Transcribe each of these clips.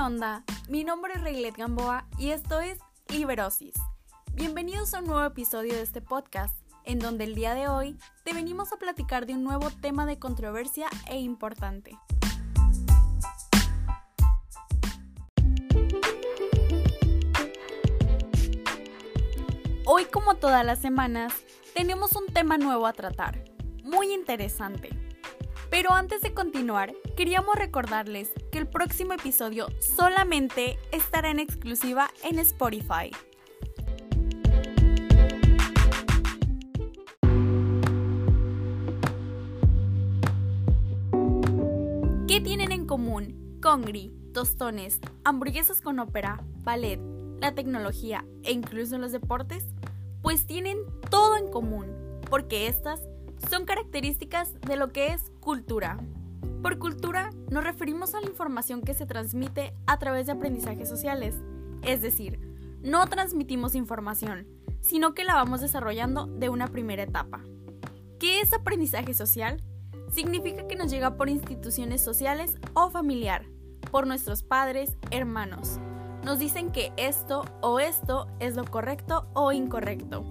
onda? Mi nombre es Reylet Gamboa y esto es Liberosis. Bienvenidos a un nuevo episodio de este podcast, en donde el día de hoy te venimos a platicar de un nuevo tema de controversia e importante. Hoy, como todas las semanas, tenemos un tema nuevo a tratar, muy interesante. Pero antes de continuar, queríamos recordarles que el próximo episodio solamente estará en exclusiva en Spotify. ¿Qué tienen en común Congri, tostones, hamburguesas con ópera, ballet, la tecnología e incluso los deportes? Pues tienen todo en común, porque estas son características de lo que es cultura. Por cultura nos referimos a la información que se transmite a través de aprendizajes sociales, es decir, no transmitimos información, sino que la vamos desarrollando de una primera etapa. ¿Qué es aprendizaje social? Significa que nos llega por instituciones sociales o familiar, por nuestros padres, hermanos. Nos dicen que esto o esto es lo correcto o incorrecto.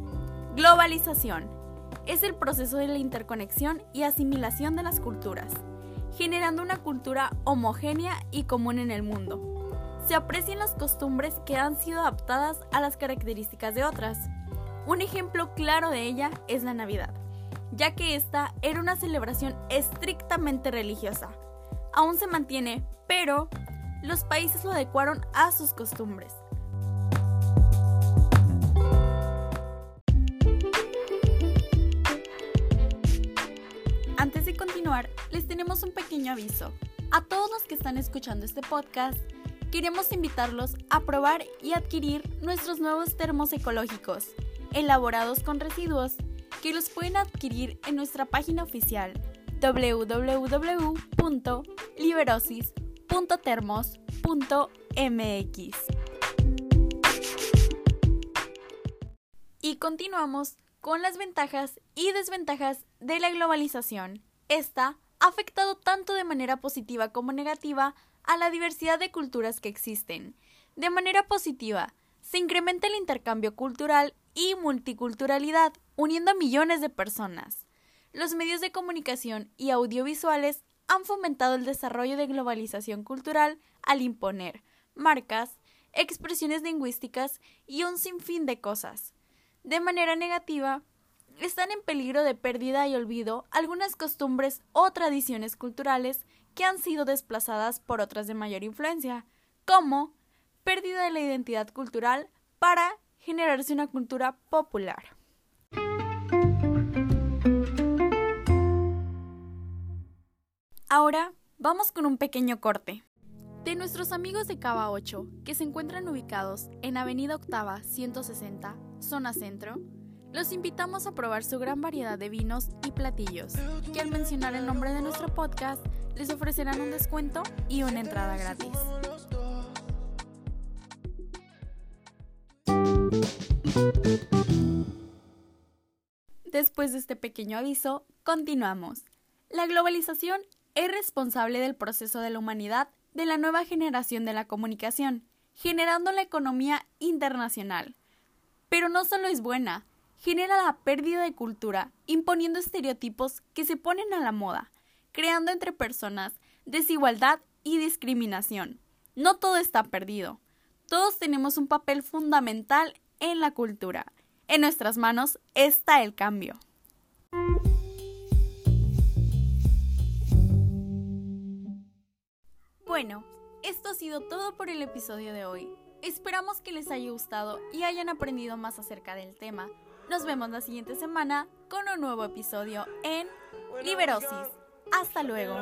Globalización es el proceso de la interconexión y asimilación de las culturas, generando una cultura homogénea y común en el mundo. Se aprecian las costumbres que han sido adaptadas a las características de otras. Un ejemplo claro de ella es la Navidad, ya que esta era una celebración estrictamente religiosa. Aún se mantiene, pero los países lo adecuaron a sus costumbres. Continuar, les tenemos un pequeño aviso. A todos los que están escuchando este podcast, queremos invitarlos a probar y adquirir nuestros nuevos termos ecológicos, elaborados con residuos, que los pueden adquirir en nuestra página oficial www.liberosis.termos.mx. Y continuamos con las ventajas y desventajas de la globalización. Esta ha afectado tanto de manera positiva como negativa a la diversidad de culturas que existen. De manera positiva, se incrementa el intercambio cultural y multiculturalidad, uniendo a millones de personas. Los medios de comunicación y audiovisuales han fomentado el desarrollo de globalización cultural al imponer marcas, expresiones lingüísticas y un sinfín de cosas. De manera negativa, están en peligro de pérdida y olvido algunas costumbres o tradiciones culturales que han sido desplazadas por otras de mayor influencia, como pérdida de la identidad cultural para generarse una cultura popular. Ahora vamos con un pequeño corte. De nuestros amigos de Cava 8, que se encuentran ubicados en Avenida Octava 160, zona centro, los invitamos a probar su gran variedad de vinos y platillos, que al mencionar el nombre de nuestro podcast les ofrecerán un descuento y una entrada gratis. Después de este pequeño aviso, continuamos. La globalización es responsable del proceso de la humanidad de la nueva generación de la comunicación, generando la economía internacional. Pero no solo es buena, genera la pérdida de cultura, imponiendo estereotipos que se ponen a la moda, creando entre personas desigualdad y discriminación. No todo está perdido. Todos tenemos un papel fundamental en la cultura. En nuestras manos está el cambio. Bueno, esto ha sido todo por el episodio de hoy. Esperamos que les haya gustado y hayan aprendido más acerca del tema. Nos vemos la siguiente semana con un nuevo episodio en Liberosis. Hasta luego.